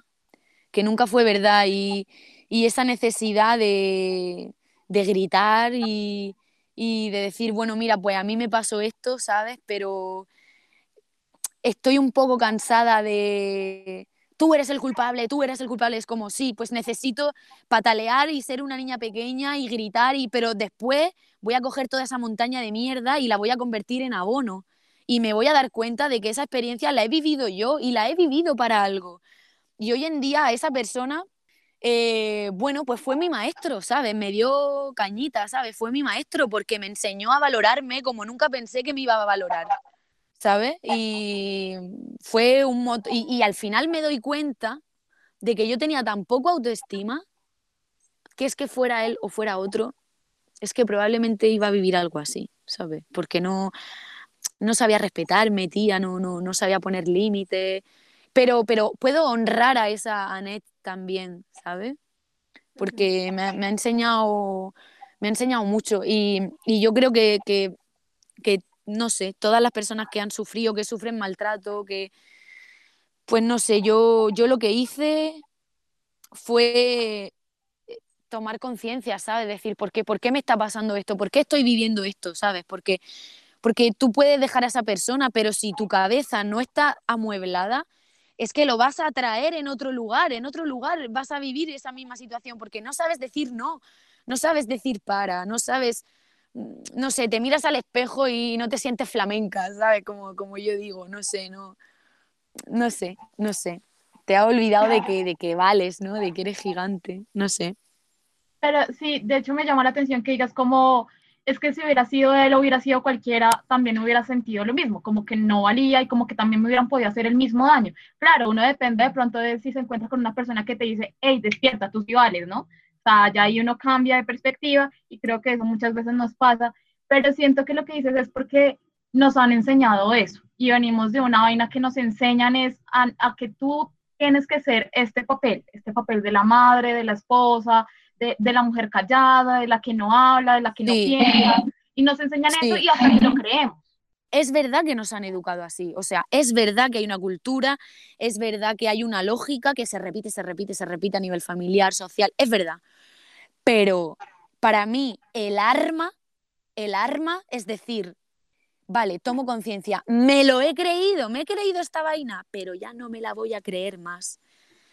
que nunca fue verdad y, esa necesidad de, gritar y, y, de decir, bueno, mira, pues a mí me pasó esto, ¿sabes? Pero estoy un poco cansada de tú eres el culpable, tú eres el culpable. Es como, sí, pues necesito patalear y ser una niña pequeña y gritar, y, pero después voy a coger toda esa montaña de mierda y la voy a convertir en abono. Y me voy a dar cuenta de que esa experiencia la he vivido yo y la he vivido para algo. Y hoy en día esa persona, eh, bueno, pues fue mi maestro, ¿sabes? Me dio cañita, ¿sabes? Fue mi maestro porque me enseñó a valorarme como nunca pensé que me iba a valorar. ¿Sabes? Y fue un y, y, al final me doy cuenta de que yo tenía tan poco autoestima que es que fuera él o fuera otro, es que probablemente iba a vivir algo así, ¿sabes? Porque no, no sabía respetarme, tía, no, no, no sabía poner límites, pero, pero puedo honrar a esa Annette también, ¿sabes? Porque me, me, ha enseñado me ha enseñado mucho y, y yo creo que, que no sé, todas las personas que han sufrido, que sufren maltrato, que, pues no sé, yo, yo lo que hice fue eh, tomar conciencia, ¿sabes? Decir, ¿por qué, ¿por qué me está pasando esto? ¿Por qué estoy viviendo esto? ¿Sabes? Porque, porque tú puedes dejar a esa persona, pero si tu cabeza no está amueblada, es que lo vas a traer en otro lugar, en otro lugar vas a vivir esa misma situación, porque no sabes decir no, no sabes decir para, no sabes no sé, te miras al espejo y no te sientes flamenca, ¿sabes? Como, como yo digo, no sé, no, no sé, no sé. Te ha olvidado de que, de que vales, ¿no? De que eres gigante, no sé. Pero sí, de hecho me llama la atención que digas como, es que si hubiera sido él o hubiera sido cualquiera, también hubiera sentido lo mismo, como que no valía y como que también me hubieran podido hacer el mismo daño. Claro, uno depende de pronto de si se encuentra con una persona que te dice, hey, despierta, tú sí ¿no? Ya ahí uno cambia de perspectiva y creo que eso muchas veces nos pasa, pero siento que lo que dices es porque nos han enseñado eso y venimos de una vaina que nos enseñan es a, que tú tienes que ser este papel, este papel de la madre, de la esposa, de, de la mujer callada, de la que no habla, de la que no piensa, [LAUGHS] y nos enseñan eso y hasta que lo creemos. Es verdad que nos han educado así, o sea, es verdad que hay una cultura, es verdad que hay una lógica que se repite, se repite, se repite a nivel familiar, social, es verdad. Pero para mí el arma, el arma es decir, vale, tomo conciencia, me lo he creído, me he creído esta vaina, pero ya no me la voy a creer más.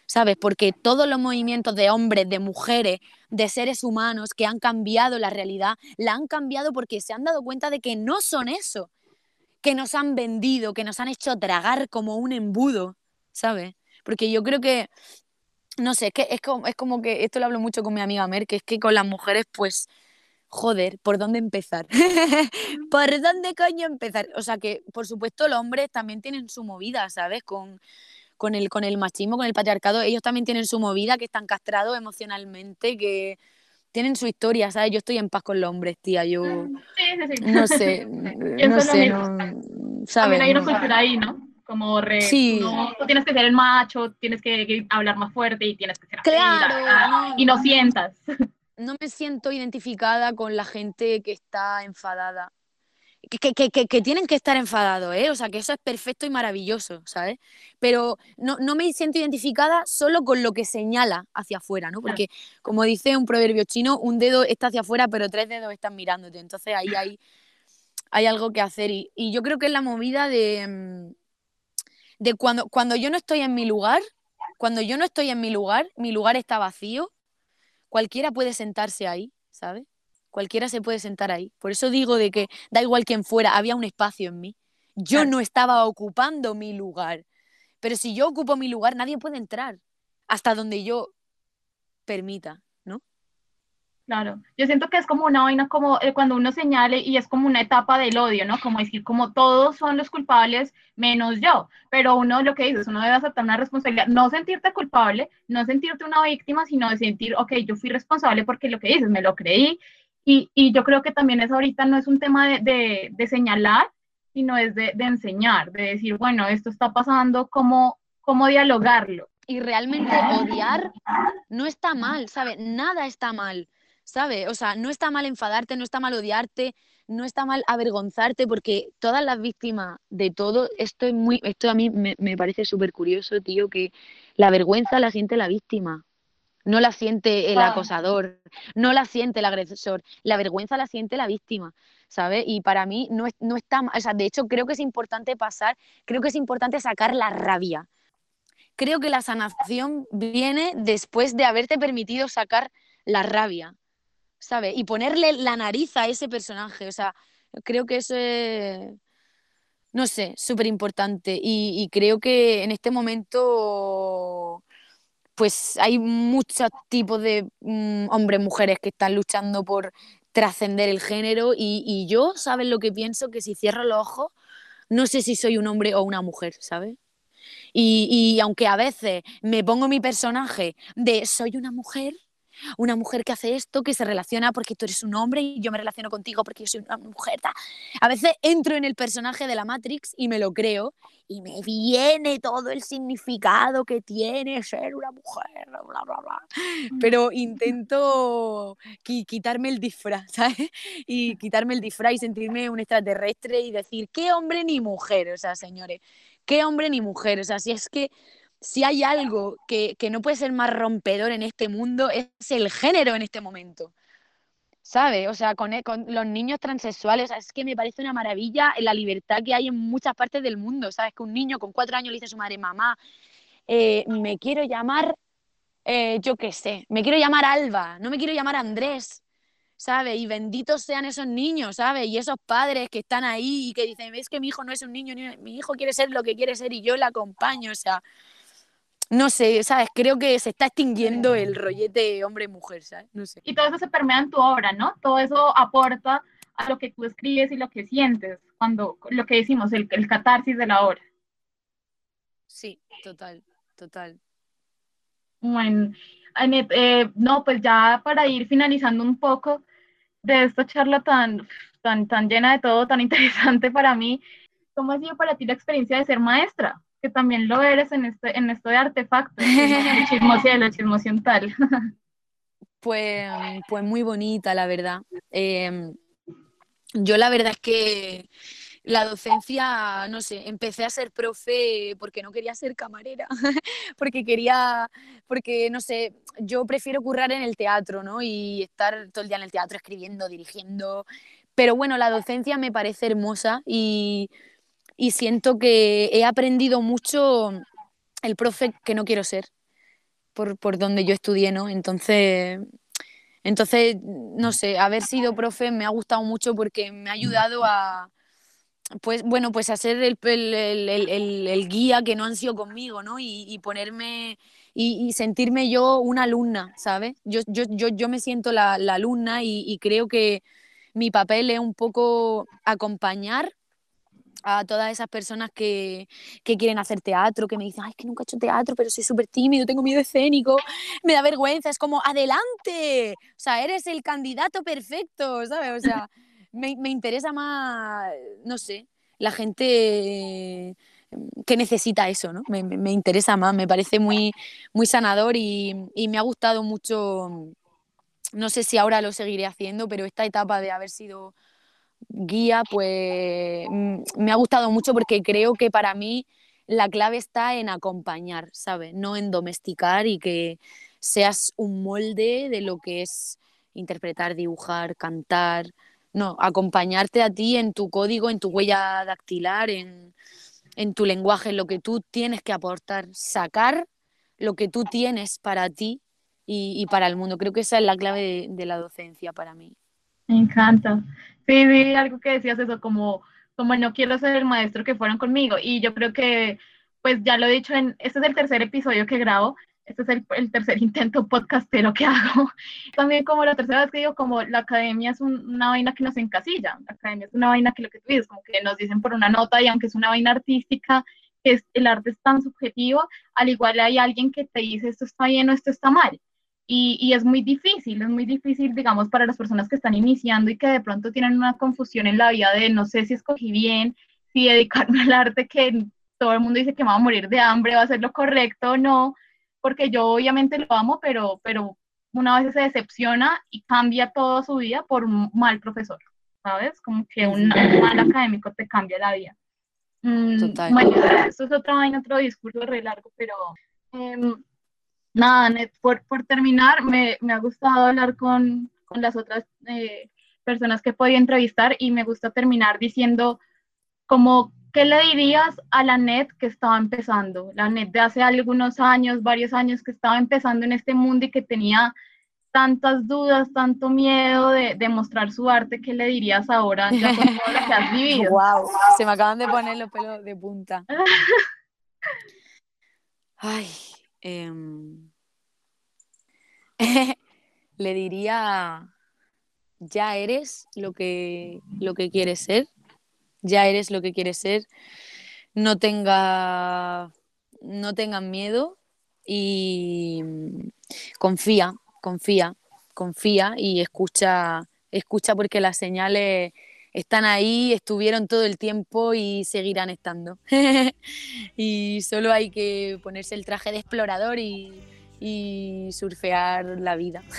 ¿Sabes? Porque todos los movimientos de hombres, de mujeres, de seres humanos que han cambiado la realidad, la han cambiado porque se han dado cuenta de que no son eso, que nos han vendido, que nos han hecho tragar como un embudo, ¿sabes? Porque yo creo que no sé, es que es como, es como que, esto lo hablo mucho con mi amiga Mer, que es que con las mujeres, pues, joder, ¿por dónde empezar? [LAUGHS] ¿Por dónde coño empezar? O sea que, por supuesto, los hombres también tienen su movida, ¿sabes? Con, con, el, con el machismo, con el patriarcado, ellos también tienen su movida, que están castrados emocionalmente, que tienen su historia, ¿sabes? Yo estoy en paz con los hombres, tía, yo sí, sí, sí. no sé, [LAUGHS] no sé, no, ¿sabes? También hay una cultura ahí, ¿no? Como re, sí. tú tienes que ser el macho, tienes que, hablar más fuerte y tienes que ser claro, y no sientas. No me siento identificada con la gente que está enfadada. Que, que, que, que, tienen que estar enfadados, ¿eh? O sea, que eso es perfecto y maravilloso, ¿sabes? Pero no, no, me siento identificada solo con lo que señala hacia afuera, ¿no? Porque, como dice un proverbio chino, un dedo está hacia afuera, pero tres dedos están mirándote. Entonces ahí hay, hay algo que hacer. Y, y yo creo que es la movida de mm, de cuando, cuando yo no estoy en mi lugar, cuando yo no estoy en mi lugar, mi lugar está vacío, cualquiera puede sentarse ahí, ¿sabes? Cualquiera se puede sentar ahí. Por eso digo de que da igual quién fuera, había un espacio en mí. Yo no estaba ocupando mi lugar. Pero si yo ocupo mi lugar, nadie puede entrar hasta donde yo permita. Claro, yo siento que es como una vaina como eh, cuando uno señale y es como una etapa del odio, ¿no? Como decir, como todos son los culpables menos yo, pero uno lo que dices, uno debe aceptar una responsabilidad, no sentirte culpable, no sentirte una víctima, sino de sentir, ok, yo fui responsable porque lo que dices, me lo creí y, y yo creo que también es ahorita no es un tema de, de, de señalar, sino es de, de, enseñar, de decir, bueno, esto está pasando, ¿cómo, cómo dialogarlo? Y realmente odiar no está mal, ¿sabes? Nada está mal ¿sabes? O sea, no está mal enfadarte, no está mal odiarte, no está mal avergonzarte, porque todas las víctimas de todo, esto es muy, esto a mí me, me parece súper curioso, tío, que la vergüenza la siente la víctima, no la siente el acosador, no la siente el agresor, la vergüenza la siente la víctima, ¿sabes? Y para mí no, es- no está, o sea, de hecho creo que es importante pasar, creo que es importante sacar la rabia. Creo que la sanación viene después de haberte permitido sacar la rabia, ¿sabes? Y ponerle la nariz a ese personaje, o sea, creo que eso es, no sé, súper importante. Y, creo que en este momento pues hay muchos tipos de mm, hombres, mujeres que están luchando por trascender el género y, y yo, ¿sabes lo que pienso? Que si cierro los ojos, no sé si soy un hombre o una mujer, ¿sabes? Y, y aunque a veces me pongo mi personaje de soy una mujer, una mujer que hace esto, que se relaciona porque tú eres un hombre y yo me relaciono contigo porque yo soy una mujer. ta. A veces entro en el personaje de la Matrix y me lo creo y me viene todo el significado que tiene ser una mujer, bla, bla, bla. Pero intento qui- quitarme el disfraz, ¿sabes? Y quitarme el disfraz y sentirme un extraterrestre y decir, ¿qué hombre ni mujer? O sea, señores, ¿qué hombre ni mujer? O sea, si es que si hay algo que, que no puede ser más rompedor en este mundo, es el género en este momento. ¿Sabes? O sea, con, e- con los niños transexuales, o sea, es que me parece una maravilla la libertad que hay en muchas partes del mundo. ¿Sabes? Que un niño con cuatro años le dice a su madre, mamá, eh, me quiero llamar, eh, yo qué sé, me quiero llamar Alba, no me quiero llamar Andrés. ¿Sabes? Y benditos sean esos niños, ¿sabes? Y esos padres que están ahí y que dicen, ves que mi hijo no es un niño, ni- mi hijo quiere ser lo que quiere ser y yo le acompaño. O sea, no sé, ¿sabes? Creo que se está extinguiendo el rollete hombre-mujer, ¿sabes? No sé. Y todo eso se permea en tu obra, ¿no? Todo eso aporta a lo que tú escribes y lo que sientes, cuando lo que decimos, el, el catarsis de la obra. Sí, total, total. Bueno, Anet, eh, no, pues ya para ir finalizando un poco de esta charla tan, tan, tan llena de todo, tan [LAUGHS] interesante para mí, ¿cómo ha sido para ti la experiencia de ser maestra? Que también lo eres en, este, en esto de artefactos, [LAUGHS] el chismocielo, el chismociontal. Pues, pues muy bonita, la verdad. Eh, yo la verdad es que la docencia, no sé, empecé a ser profe porque no quería ser camarera, [LAUGHS] porque quería, porque no sé, yo prefiero currar en el teatro, ¿no? Y estar todo el día en el teatro escribiendo, dirigiendo. Pero bueno, la docencia me parece hermosa y, y siento que he aprendido mucho el profe que no quiero ser por, por donde yo estudié, ¿no? Entonces, entonces, no sé, haber sido profe me ha gustado mucho porque me ha ayudado a, pues, bueno, pues a ser el, el- el- el- guía que no han sido conmigo, ¿no? Y, ponerme y, y sentirme yo una alumna, ¿sabes? Yo, yo, yo, yo me siento la, la alumna y, y creo que mi papel es un poco acompañar a todas esas personas que, que quieren hacer teatro, que me dicen, ay, es que nunca he hecho teatro, pero soy súper tímido, tengo miedo escénico, me da vergüenza, es como, adelante, o sea, eres el candidato perfecto, ¿sabes? O sea, [LAUGHS] me, me interesa más, no sé, la gente que necesita eso, ¿no? Me, me- me interesa más, me parece muy, muy sanador y, y me ha gustado mucho, no sé si ahora lo seguiré haciendo, pero esta etapa de haber sido guía, pues mm, me ha gustado mucho porque creo que para mí la clave está en acompañar, ¿sabes? No en domesticar y que seas un molde de lo que es interpretar, dibujar, cantar. No, acompañarte a ti en tu código, en tu huella dactilar, en, en tu lenguaje, en lo que tú tienes que aportar, sacar lo que tú tienes para ti y, para el mundo. Creo que esa es la clave de la docencia para mí. Me encanta. Sí, sí, algo que decías eso, como, como no quiero ser el maestro que fueron conmigo. Y yo creo que, pues ya lo he dicho, en, este es el tercer episodio que grabo, este es el, el tercer [LAUGHS] intento podcastero que hago. [LAUGHS] También como la tercera vez que digo, como la academia es un, una vaina que nos encasilla, la academia es una vaina que lo que tú dices, como que nos dicen por una nota y aunque es una vaina artística, que es, el arte es tan subjetivo, al igual hay alguien que te dice esto está bien o esto está mal. Y, y, es muy difícil, es muy difícil, digamos, para las personas que están iniciando y que de pronto tienen una confusión en la vida de no sé si escogí bien, si dedicarme [LAUGHS] al arte que todo el mundo dice que me va a morir de hambre, va a ser lo correcto o no, porque yo obviamente lo amo, pero, pero una vez se decepciona y cambia toda su vida por un mal profesor, ¿sabes? Como que un, un mal académico te cambia la vida. Mm, Total. bueno, esto es otra vaina, otro discurso re largo, pero... Eh, nada, Net, por, por terminar, me, me, ha gustado hablar con, con las otras eh, personas que podía entrevistar y me gusta terminar diciendo como, ¿qué le dirías a la NET que estaba empezando? La NET de hace algunos años, varios años que estaba empezando en este mundo y que tenía tantas dudas, tanto miedo de, de mostrar su arte, ¿qué le dirías ahora ya con todo lo que has vivido? [LAUGHS] Wow, se me acaban de poner los pelos de punta. [LAUGHS] Ay, eh... [LAUGHS] le diría, ya eres lo que, lo que quieres ser, ya eres lo que quieres ser, no tenga, no tengas miedo y confía, confía, confía y escucha, escucha porque las señales están ahí, estuvieron todo el tiempo y seguirán estando. [LAUGHS] y solo hay que ponerse el traje de explorador y, y surfear la vida. [LAUGHS]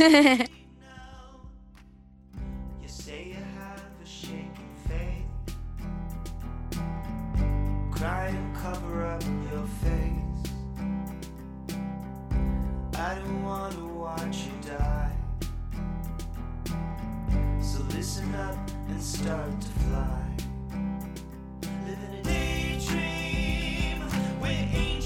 I don't watch you die. So listen up and start to fly. Live in a daydream where angels.